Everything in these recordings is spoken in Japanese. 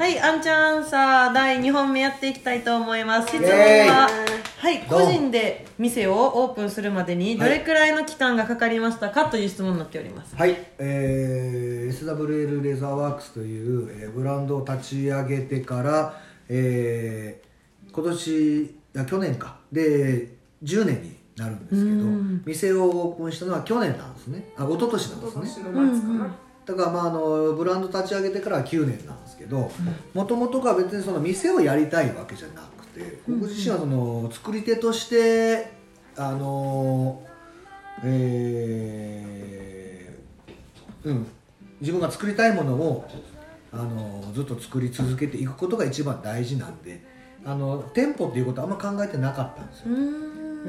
はい、あんちゃんさあ第2本目やっていきたいと思います。質問ははい個人で店をオープンするまでにどれくらいの期間がかかりましたかという質問になっております。はい、えー、SWL レザーワークスという、えーブランドを立ち上げてから、えー今年あ去年か。で10年になるんですけうん。ど店をオープンしたのは去年なんですね。あ一昨年なんですね。今年の末かな、だからまああのブランド立ち上げてからは9年なんですけどもともとが別にその店をやりたいわけじゃなくて僕自身はその作り手としてあのえーうん。自分が作りたいものをあのずっと作り続けていくことが一番大事なんであの店舗っていうことはあんま考えてなかったんですよ。うー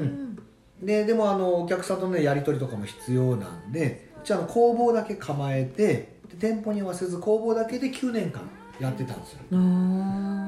ん。ででもあのお客さんとの、ね、やり取りとかも必要なんでじゃあ工房だけ構えてで店舗にはせず工房だけで9年間やってたんですよ。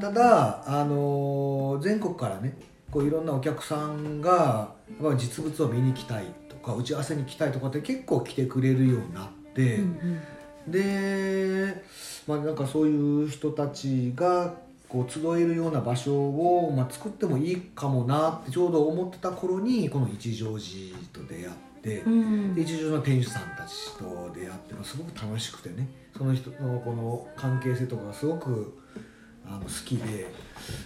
ただあの全国からねこういろんなお客さんがやっぱ実物を見に来たいとか打ち合わせに来たいとかって結構来てくれるようになって、うんで、まあ、なんかそういう人たちがこう集えるような場所を、まあ、作ってもいいかもなってちょうど思ってた頃にこの一乗寺と出会って、うんうん。で一乗寺の店主さんたちと出会ってすごく楽しくてねその人のこの関係性とかがすごくあの好きで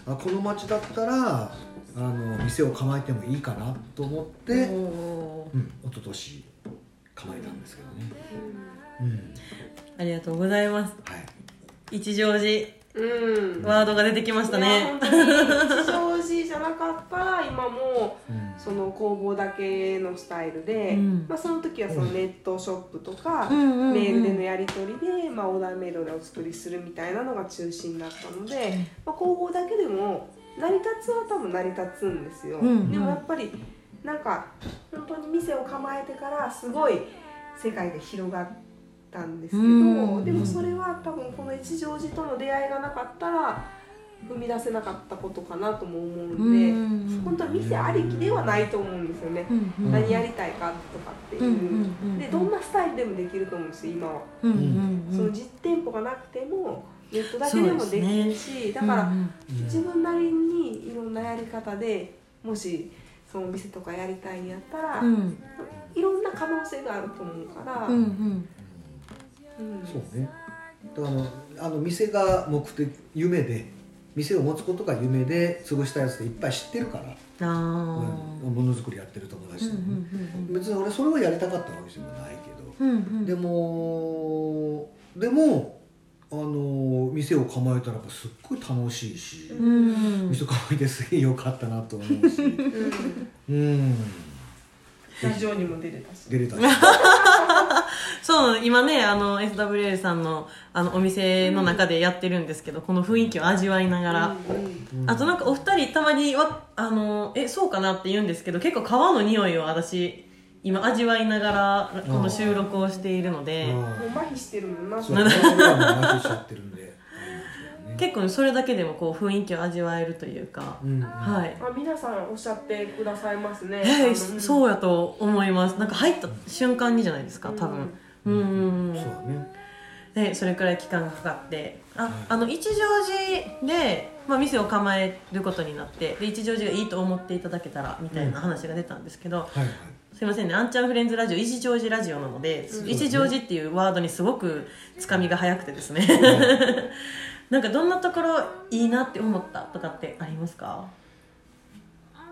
あこの町だったらあの店を構えてもいいかなと思って、うん、一昨年構えたんですけどね。うん。ありがとうございます。はい。一乗寺。うん。ワードが出てきましたね。一乗寺じゃなかったら今もうんその工房だけのスタイルで、うん。まあ、その時はそのネットショップとか、メールでのやり取りで、まあ、オーダーメイドでお作りするみたいなのが中心だったので、まあ、工房だけでも成り立つは多分成り立つんですよ、うんうん。でもやっぱりなんか本当に店を構えてからすごい世界が広がったんですけど、うんでもそれは多分この一乗寺との出会いがなかったら踏み出せなかったことかなとも思うんで、うん。本当は店ありきではないと思うんですよね、うんうん。何やりたいかとかっていう、うんうんうんでどんなスタイルでもできると思うんですよ今。は、うんうんうん。その実店舗がなくてもネットだけでもできるし、だから、うん自分なりにいろんなやり方でもしそのお店とかやりたいんやったら、うん。いろんな可能性があると思うから、うんうん。うん。そうね。だからあのあの店が目的夢で店を持つことが夢で潰したやつっていっぱい知ってるから、あー。うん。ものづくりやってる友達うんうでもね、ん別に俺それをやりたかったわけでもないけど、うんうんうん。でもでもあの店を構えたらやっぱすっごい楽しいし、うん。店構えてすげえ良かったなと思うし。うん。うん。ラジオにも出れたし。出れたしそう今ねあの SWL さんのあのお店の中でやってるんですけどこの雰囲気を味わいながら、うん。うんあとなんかお二人たまにわあのえそうかなって言うんですけど結構皮の匂いを私今味わいながらこの収録をしているので。うん。もう麻痺してるもんな。そう麻痺しちゃってるんで結構それだけでもこう雰囲気を味わえるというか、うん。はい。あ皆さんおっしゃってくださいますねえーそうやと思います。なんか入った瞬間にじゃないですか多分。うん。うんうんそうだね。でそれくらい期間がかかって。ああの一乗寺で、まあ、店を構えることになってで一乗寺がいいと思っていただけたらみたいな話が出たんですけど、はいはいすいませんね。あんちゃんフレンズラジオ一乗寺ラジオなので、うん。一乗寺っていうワードにすごくつかみが早くてですね。なんかどんなところいいなって思ったとかってありますか？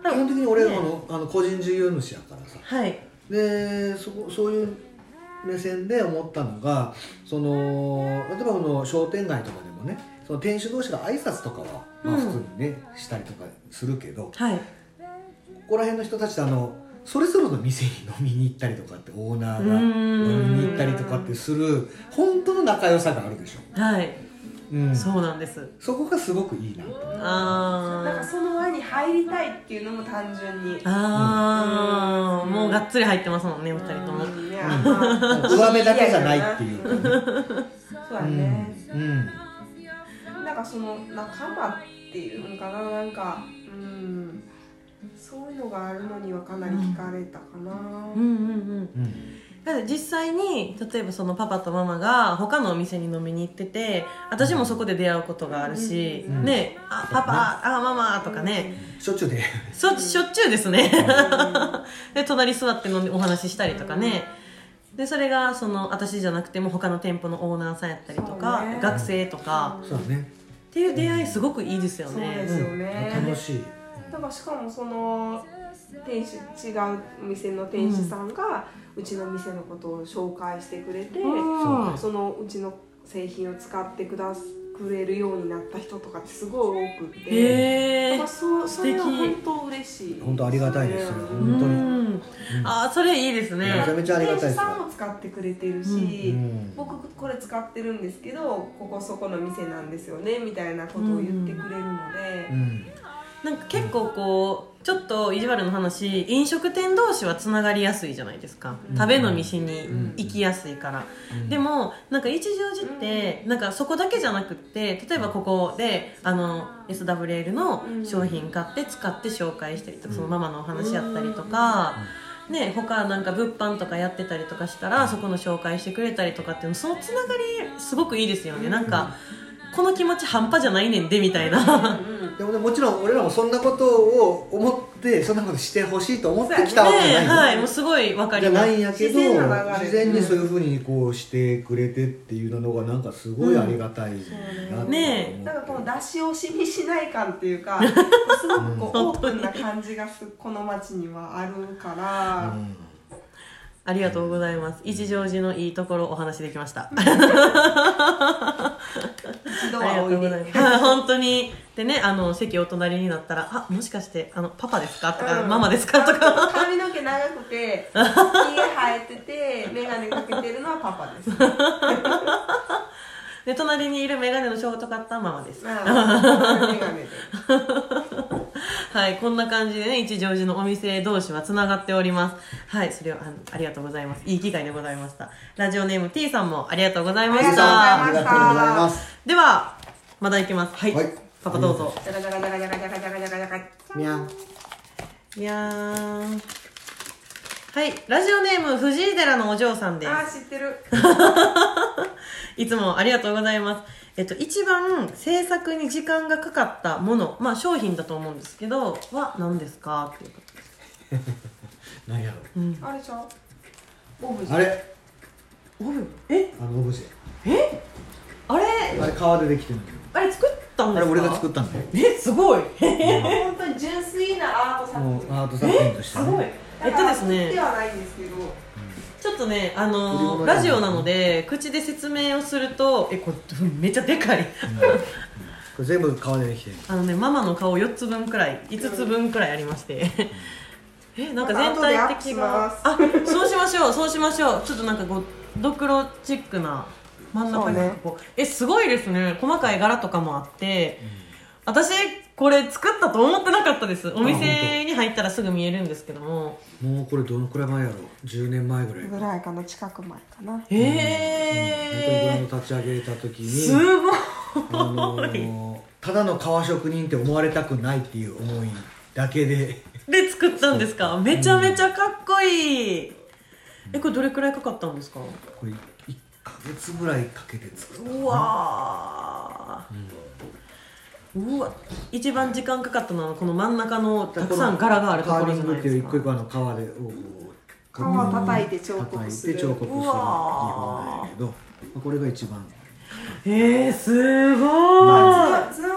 基本的に俺ねあのあの個人事業主やからさ。はい。でそこそういう目線で思ったのがその例えばこの商店街とかでもねその店主同士が挨拶とかは、まあ、うん。普通にね、したりとかするけどはい。ここら辺の人たちってあのそれぞれの店に飲みに行ったりとかってオーナーがうーん飲みに行ったりとかってする本当の仲良さがあるでしょ、はい、うん、そそうなんです。こがすごくいいなと思う。なんかあその輪に入りたいっていうのも単純に。ーあー、うん。もうがっつり入ってますもんねお二人とも。うん。上目だけじゃないっていうかね。そうだね、うん。なんかその仲間っていうのかななんか。うんそういうのがあるのにはかなり惹かれたかな、うんうんうん。うん。だって実際に例えばそのパパとママが他のお店に飲みに行ってて私もそこで出会うことがあるし、うんねあパパあママとかね、しょっちゅうで。そしょっちゅうですね。で隣座って飲んでお話ししたりとかね、でそれがその私じゃなくても他の店舗のオーナーさんやったりとか、ね。学生とか、そうだね。っていう出会いすごくいいですよそうねですよね。楽しいだからしかもその店主違うお店の店主さんがうちの店のことを紹介してくれて、うん。そのうちの製品を使ってくだくれるようになった人とかってすごい多くて、へえだからそうそれは本当嬉しい。本当ありがたいですようん本当に。うん。あーそれいいですね。めちゃめちゃありがたいですよ。店主さんも使ってくれてるし、うん。僕これ使ってるんですけどここそこの店なんですよねみたいなことを言ってくれるので、うんなんか結構こうちょっと意地悪の話飲食店同士はつながりやすいじゃないですか、うん。食べ飲みしに行きやすいから、うん。でもなんか一乗寺ってなんかそこだけじゃなくって例えばここであの SWL の商品買って使って紹介したりとかそのママのお話やったりとか、ね、他なんか物販とかやってたりとかしたらそこの紹介してくれたりとかっていうのそのつながりすごくいいですよね。なんかこの気持ち半端じゃないねんでみたいな。でもねもちろん俺らもそんなことを思ってそんなことしてほしいと思ってきたわけじゃないね。はいもうすごいわかじゃります。ないんやけど自然な流れ自然にそういうふうにこうしてくれてっていうのがなんかすごいありがたいなって。思うね。なんかこの出し惜しみしない感っていうか すごくこうオープンな感じがすこの街にはあるから、うん。ありがとうございます。一乗寺のいいところお話できました。一度はおいで。はい本当にでねあの席お隣になったら「あもしかしてあのパパですか?」とか、うん。ママですか?」とか。髪の毛長くてひげ生えてて眼鏡かけてるのはパパです。で隣にいる眼鏡のショートカットはママですで。はいこんな感じでね一乗寺のお店同士はつながっております。はいそれをあのありがとうございます。いい機会でございました。ラジオネーム T さんもありがとうございましありがたとうございました。ありがとうございます。ではまだいきます。はい、はいパパどうぞジャカジャカジャカジャカジャカジャカジャカジャカみゃんいやーはいラジオネーム藤井寺のお嬢さんですあ知ってるいつもありがとうございますえっと一番制作に時間がかかったものまあ商品だと思うんですけどは何ですかっていうこと何やろううんあれちゃうオブジェあれオブえあのオブジェ。えあれあれ革でできてるんだけあれ作ったんですか？どあれ俺が作ったんだよ。えすごい。本当に純粋なアート作品。アート作品としてすごい。ねえっとですね。ではないんですけど。ちょっとねあの物じゃない。ラジオなので口で説明をするとえこれめっちゃでかい。これ全部革でできてる。あのねママの顔4つ分くらい5つ分くらいありまして。えなんか全体的がす。あそうしましょうそうしましょう。ちょっとなんかこうドクロチックな真ん中になんかこうえすごいですね。細かい柄とかもあって、私これ作ったと思ってなかったです。お店に入ったらすぐ見えるんですけども。もうこれどのくらい前やろ10年前ぐらいぐらいかな近く前かな。へえ本当にブランド立ち上げた時にすごい。あのーただの革職人って思われたくないっていう思いだけで。で作ったんですか？めちゃめちゃかっこいい。えこれどれくらいかかったんですか？これ1ヶ月ぐらいかけて作ったうわー。うわ一番時間かかったのはこの真ん中のたくさん柄があるところじゃないカービングっていうですか一個一個あの革でこう皮叩いて彫刻叩いするて彫刻する技う法わー。なんやけどまあこれが一番えー、すごい、まあ図図案考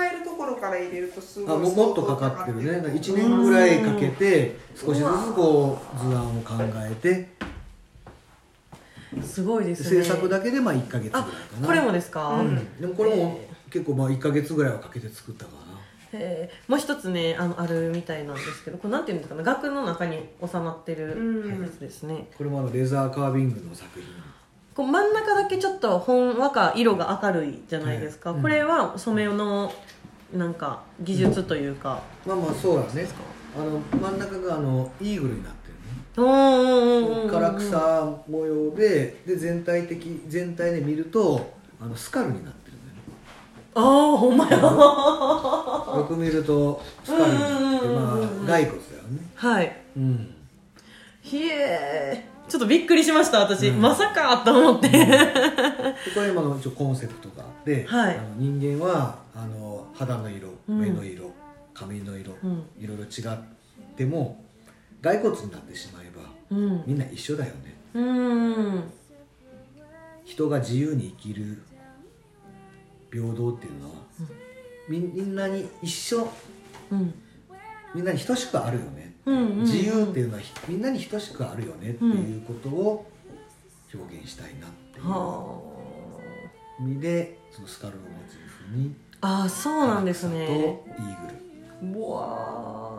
えるところから入れるとすごいあももっとかかってるね。1年ぐらいかけて少しずつこう図案を考えてすごいですね。制作だけでまあ1ヶ月ぐらいあかな。これもですか、うん。でもこれも結構まあ1ヶ月ぐらいはかけて作ったかな。え。ーもう一つねあのあるみたいなんですけどこれなんていうんですかね？額の中に収まってるうん。やつですね、これもあのレザーカービングの作品。こう真ん中だけちょっとほんわか色が明るいじゃないですか、はい。これは染めのなんか技術というか、まあまあそうだね。あの真ん中があのイーグルになって唐草模様でで全体的全体で見るとあのスカルになってるんだよね。ああほんまや。よく見るとスカルになってうんうんうんまうんあ骸骨だよね。はい。うん。ひえちょっとびっくりしました私、うん。まさかと思って、でこれ今の一応コンセプトがあって、はい。あの人間はあの肌の色うん。目の色、髪の色、うん。いろいろ違っても骸骨になってしまえばうん。みんな一緒だよね。うん。人が自由に生きる平等っていうのは、みみんなに一緒うん。みんなに等しくあるよね、うんうんうん自由っていうのはひみんなに等しくあるよねっていうことを表現したいなっていう。は意味でそのスカルをモチーフにああーそうなんですね。とイーグル。うわー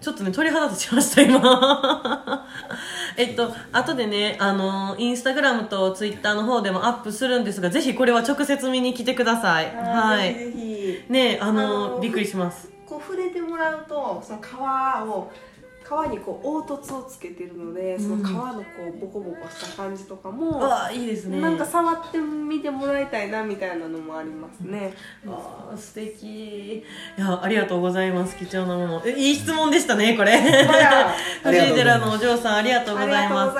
ちょっとね鳥肌立ちました今。えっと後でねあのインスタグラムとツイッターの方でもアップするんですがぜひこれは直接見に来てください。はい。ねあのあのびっくりします。こう触れてもらうとその皮を皮にこう凹凸をつけてるのでその皮のこうボコボコした感じとかうも、わーいいですね。なんか触ってみてもらいたいなみたいなのもありますね。あー素敵。いやありがとうございます貴重なもの。えいい質問でしたねこれ。藤井寺のお嬢さんありがとうございま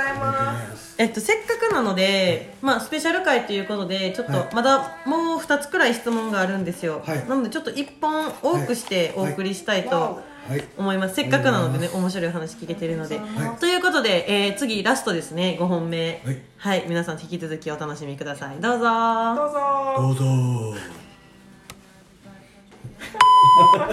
す。えっと、せっかくなので、まあ、スペシャル回ということでちょっはい。とまだもう2つくらい質問があるんですよ、はい。なのでちょっと1本多くしてお送りしたいとはい思います、せっかくなのでね面白い話聞けてるので、はい。ということで、えー次ラストですね。5本目はい。はい。皆さん引き続きお楽しみください。どうぞ。どうぞ。どうぞ